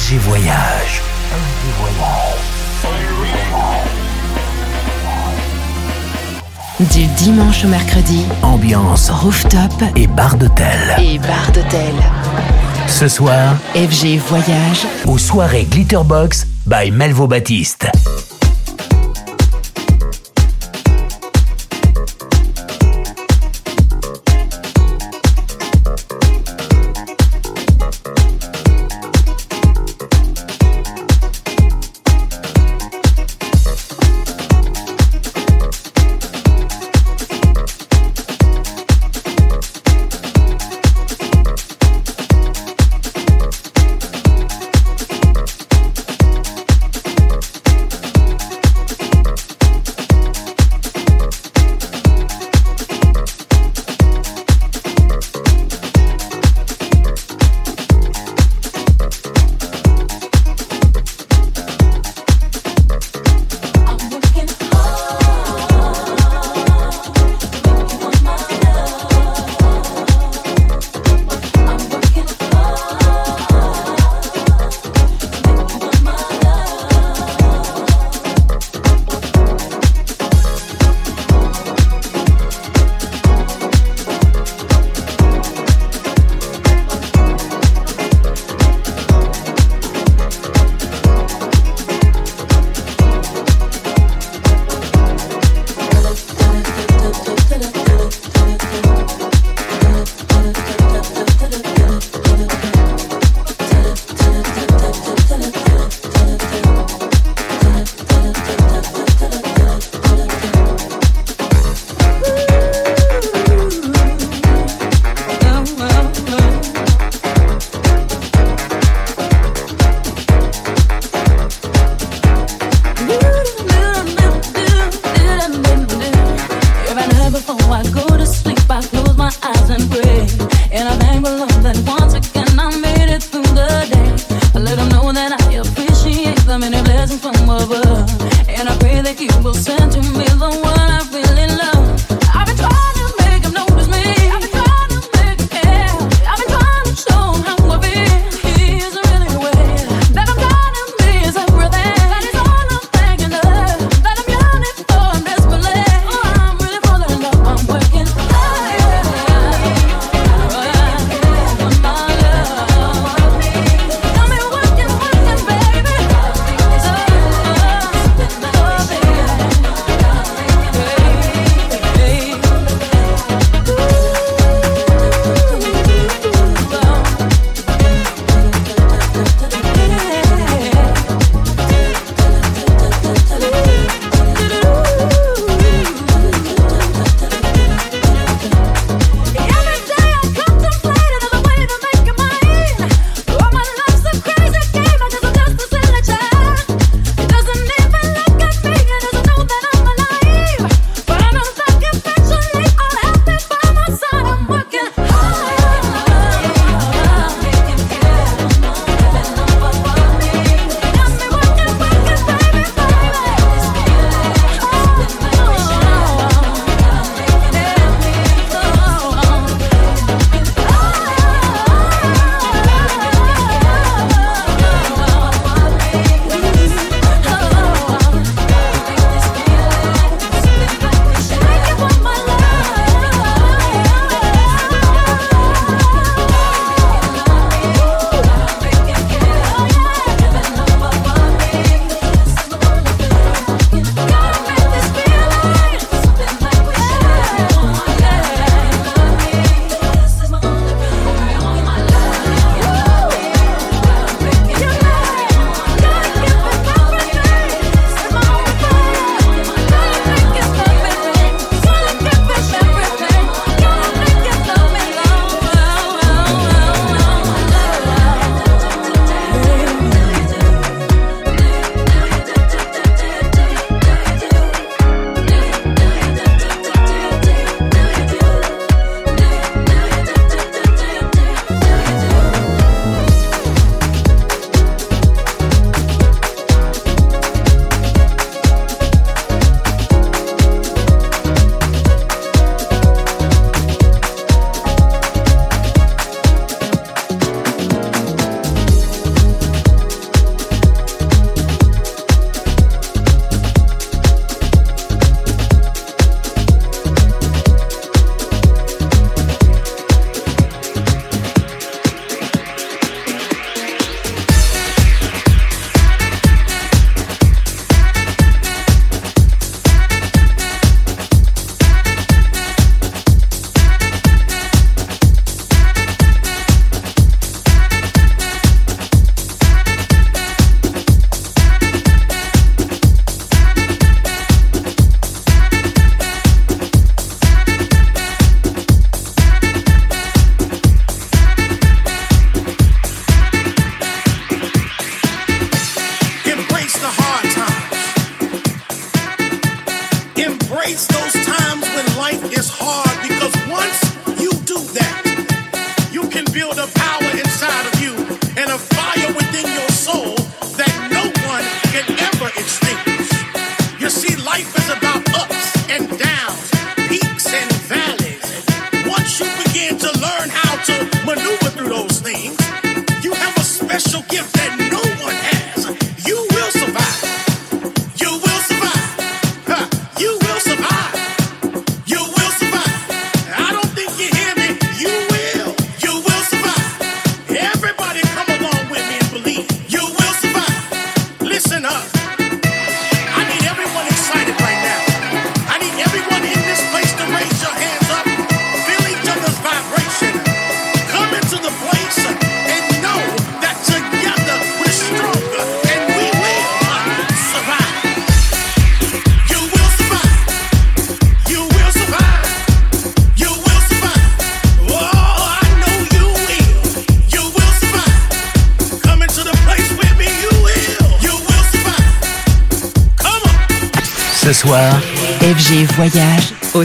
FG Voyage. Du dimanche au mercredi, Ambiance rooftop et bar d'hôtel. et bar d'hôtel. Ce soir, FG Voyage, aux soirées Glitterbox by Melvo Baptiste.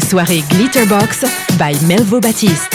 Soirées Glitterbox by Melvo Baptiste.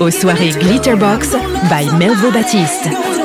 Aux soirées Glitterbox by Melvo Baptiste.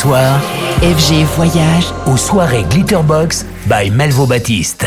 Soir, FG Voyage aux soirées Glitterbox by Melvo Baptiste.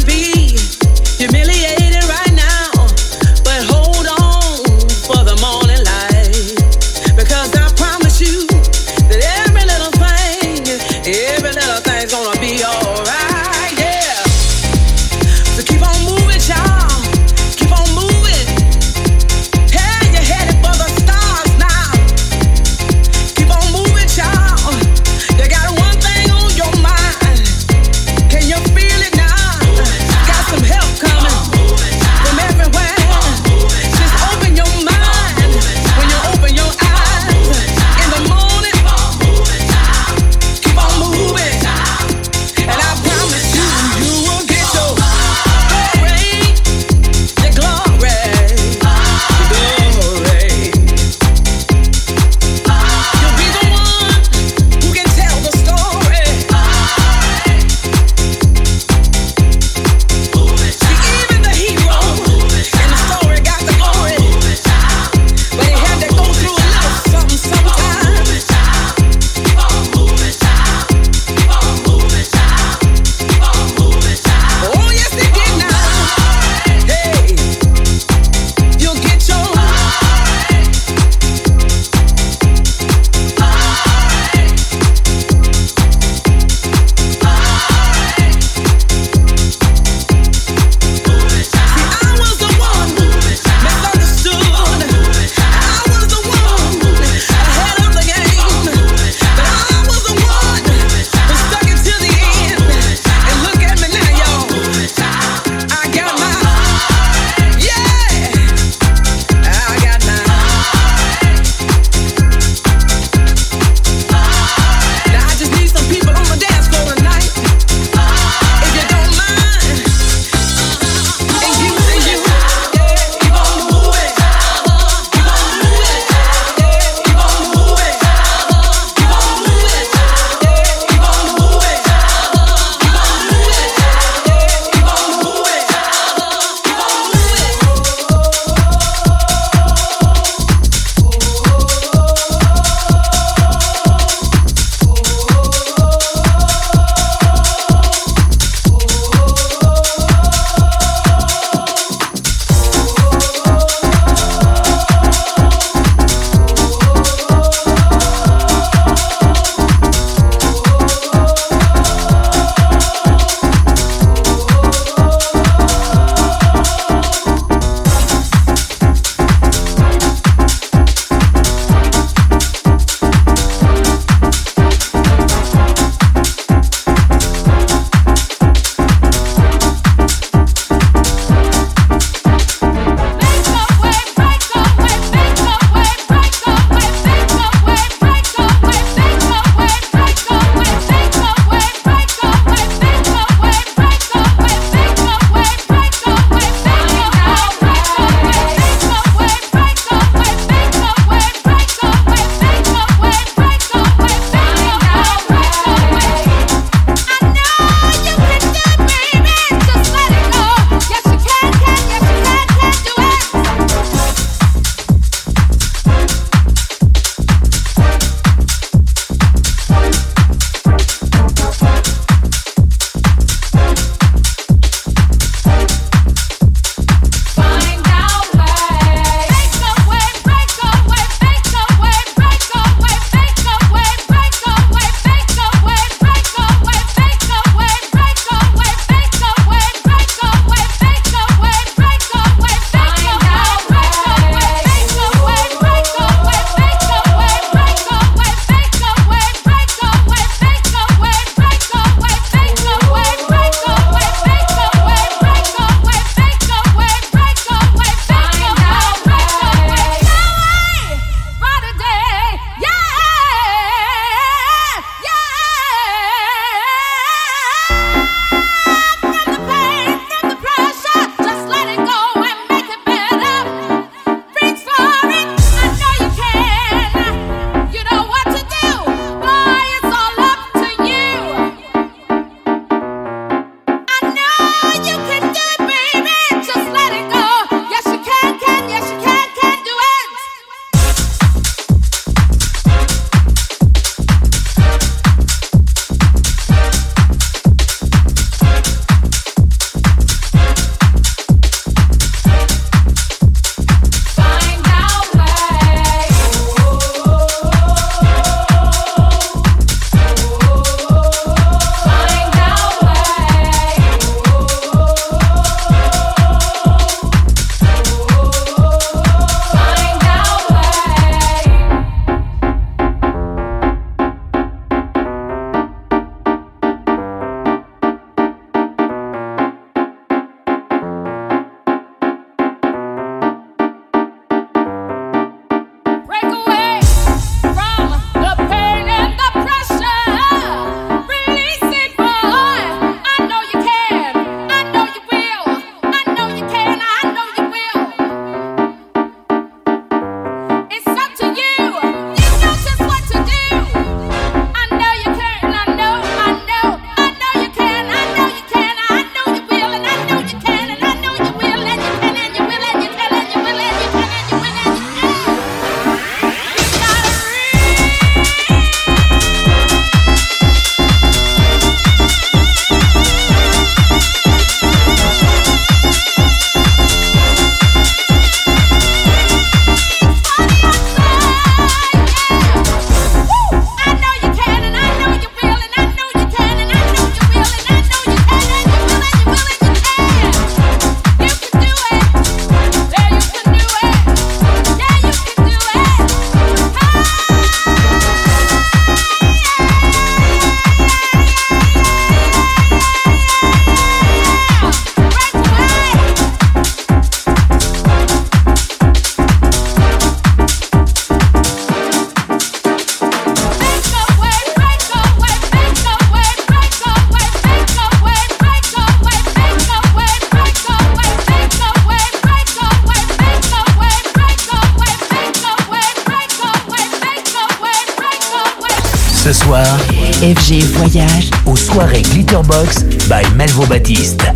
By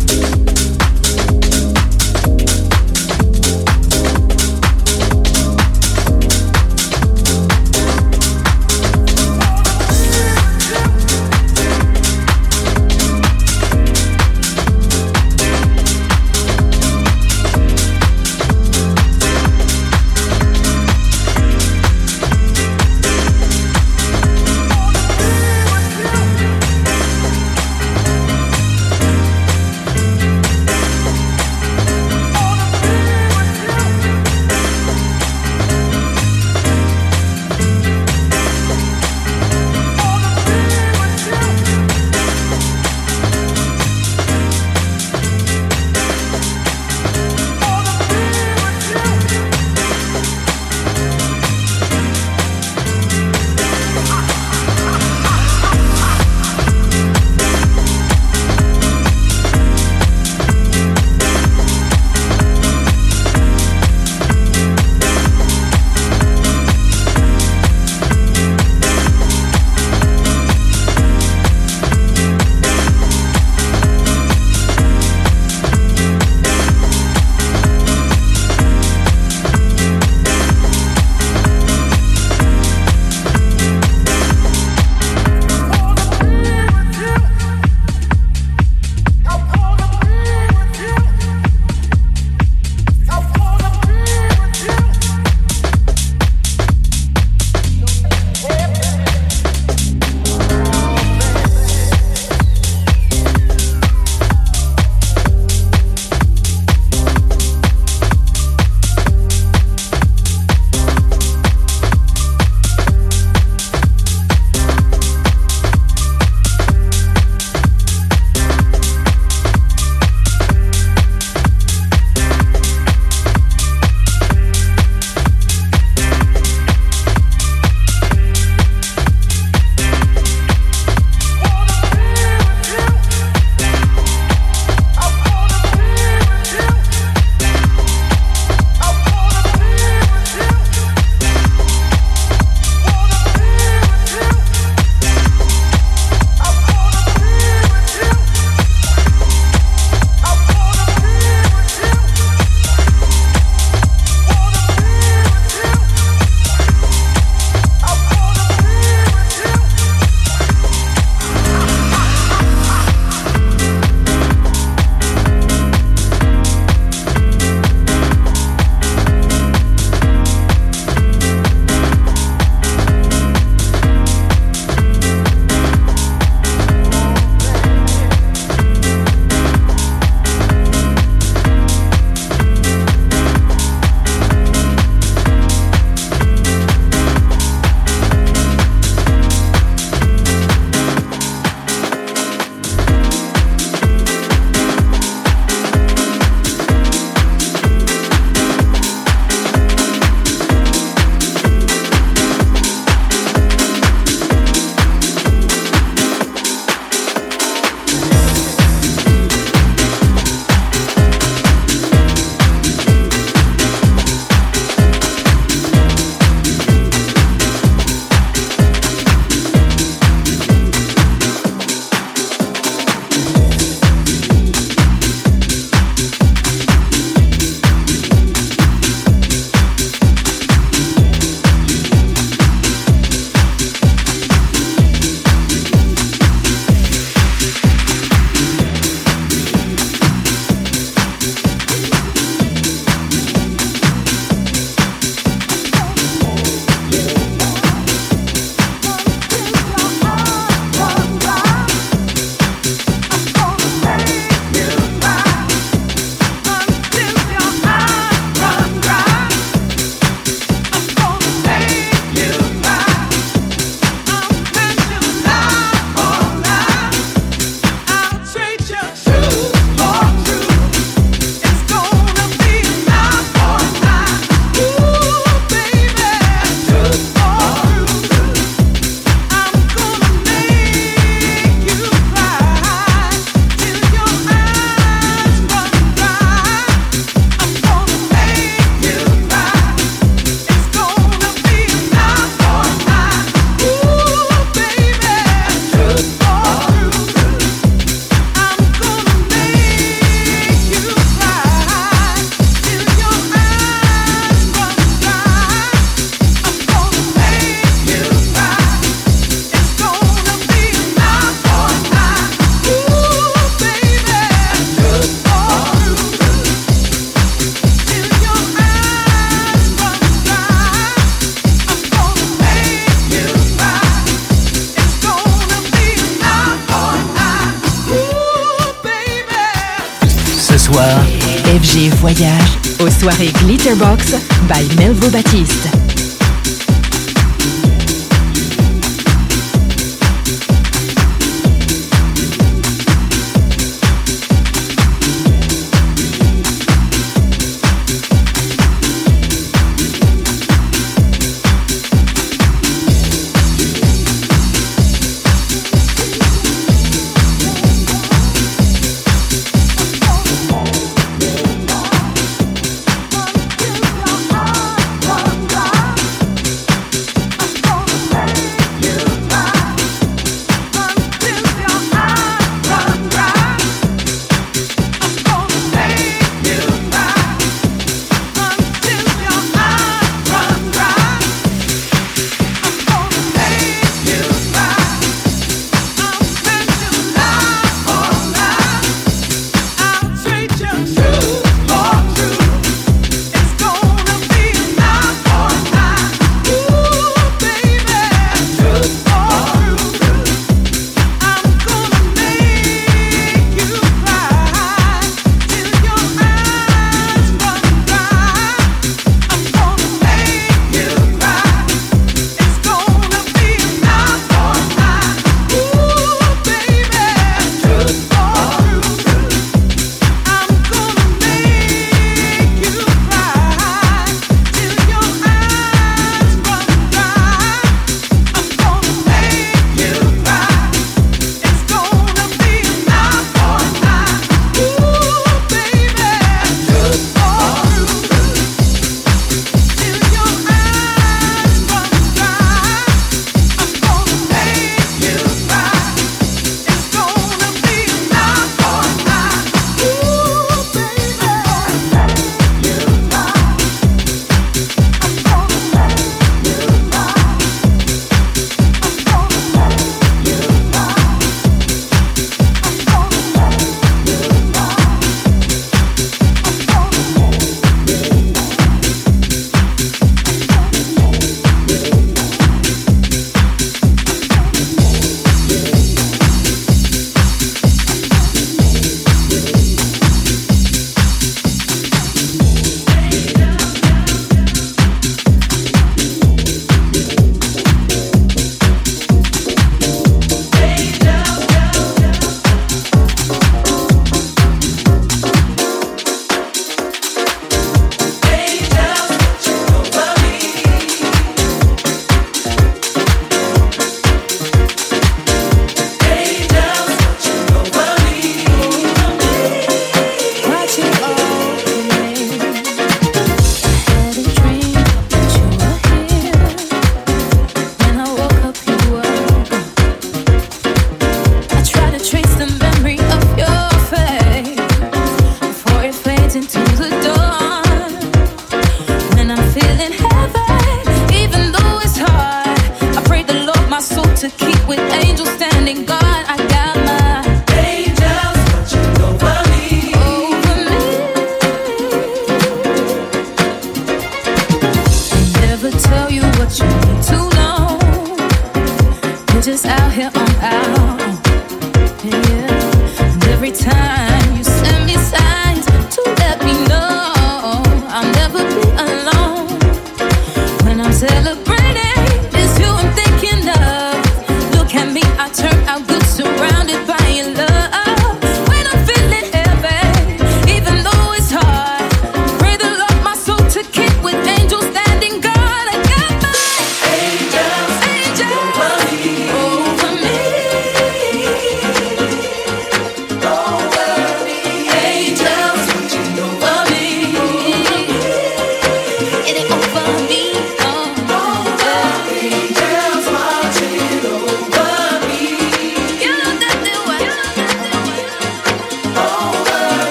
Glitterbox by Melvo Baptiste.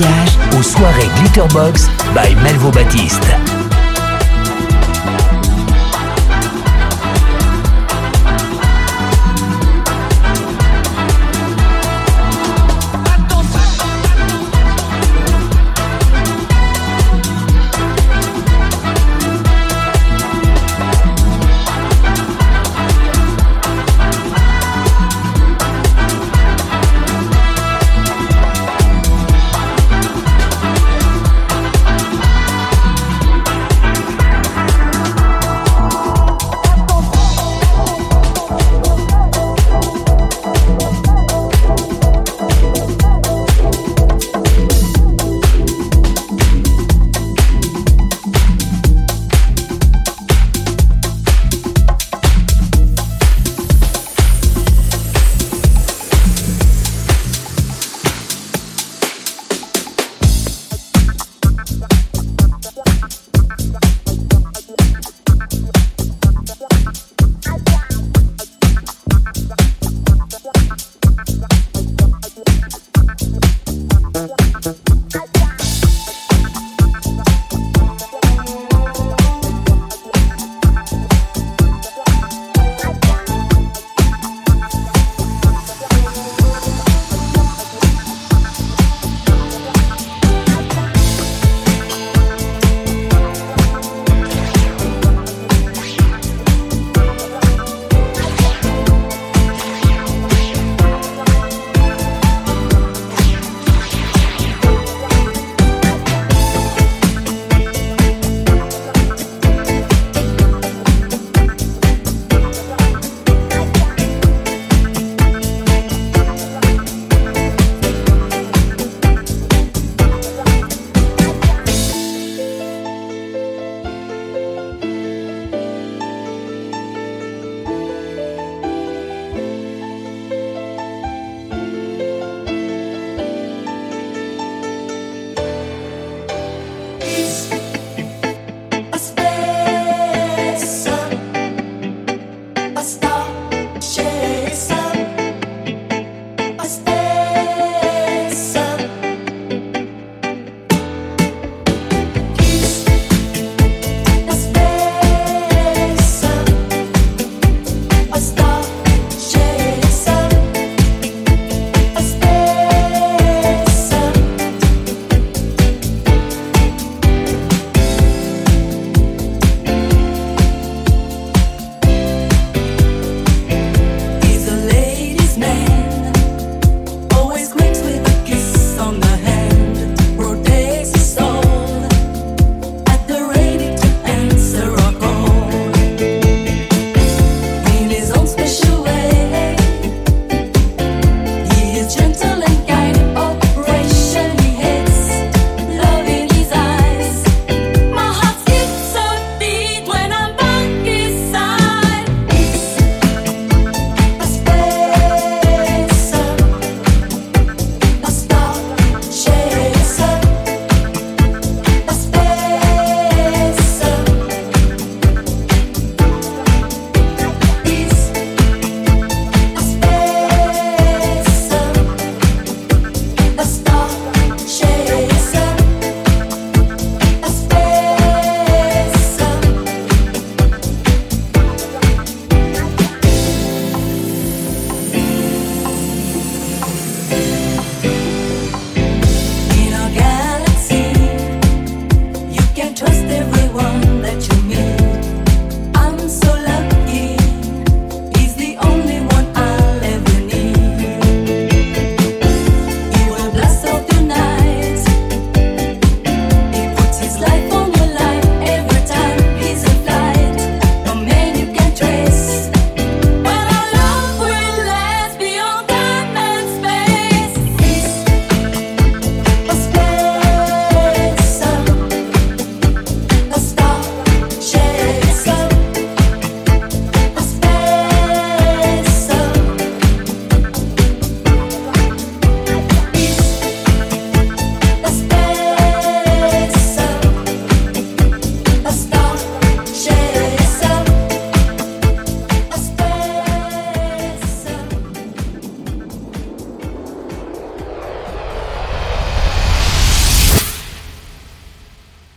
Voyage aux Glitterbox by Melvo Baptiste.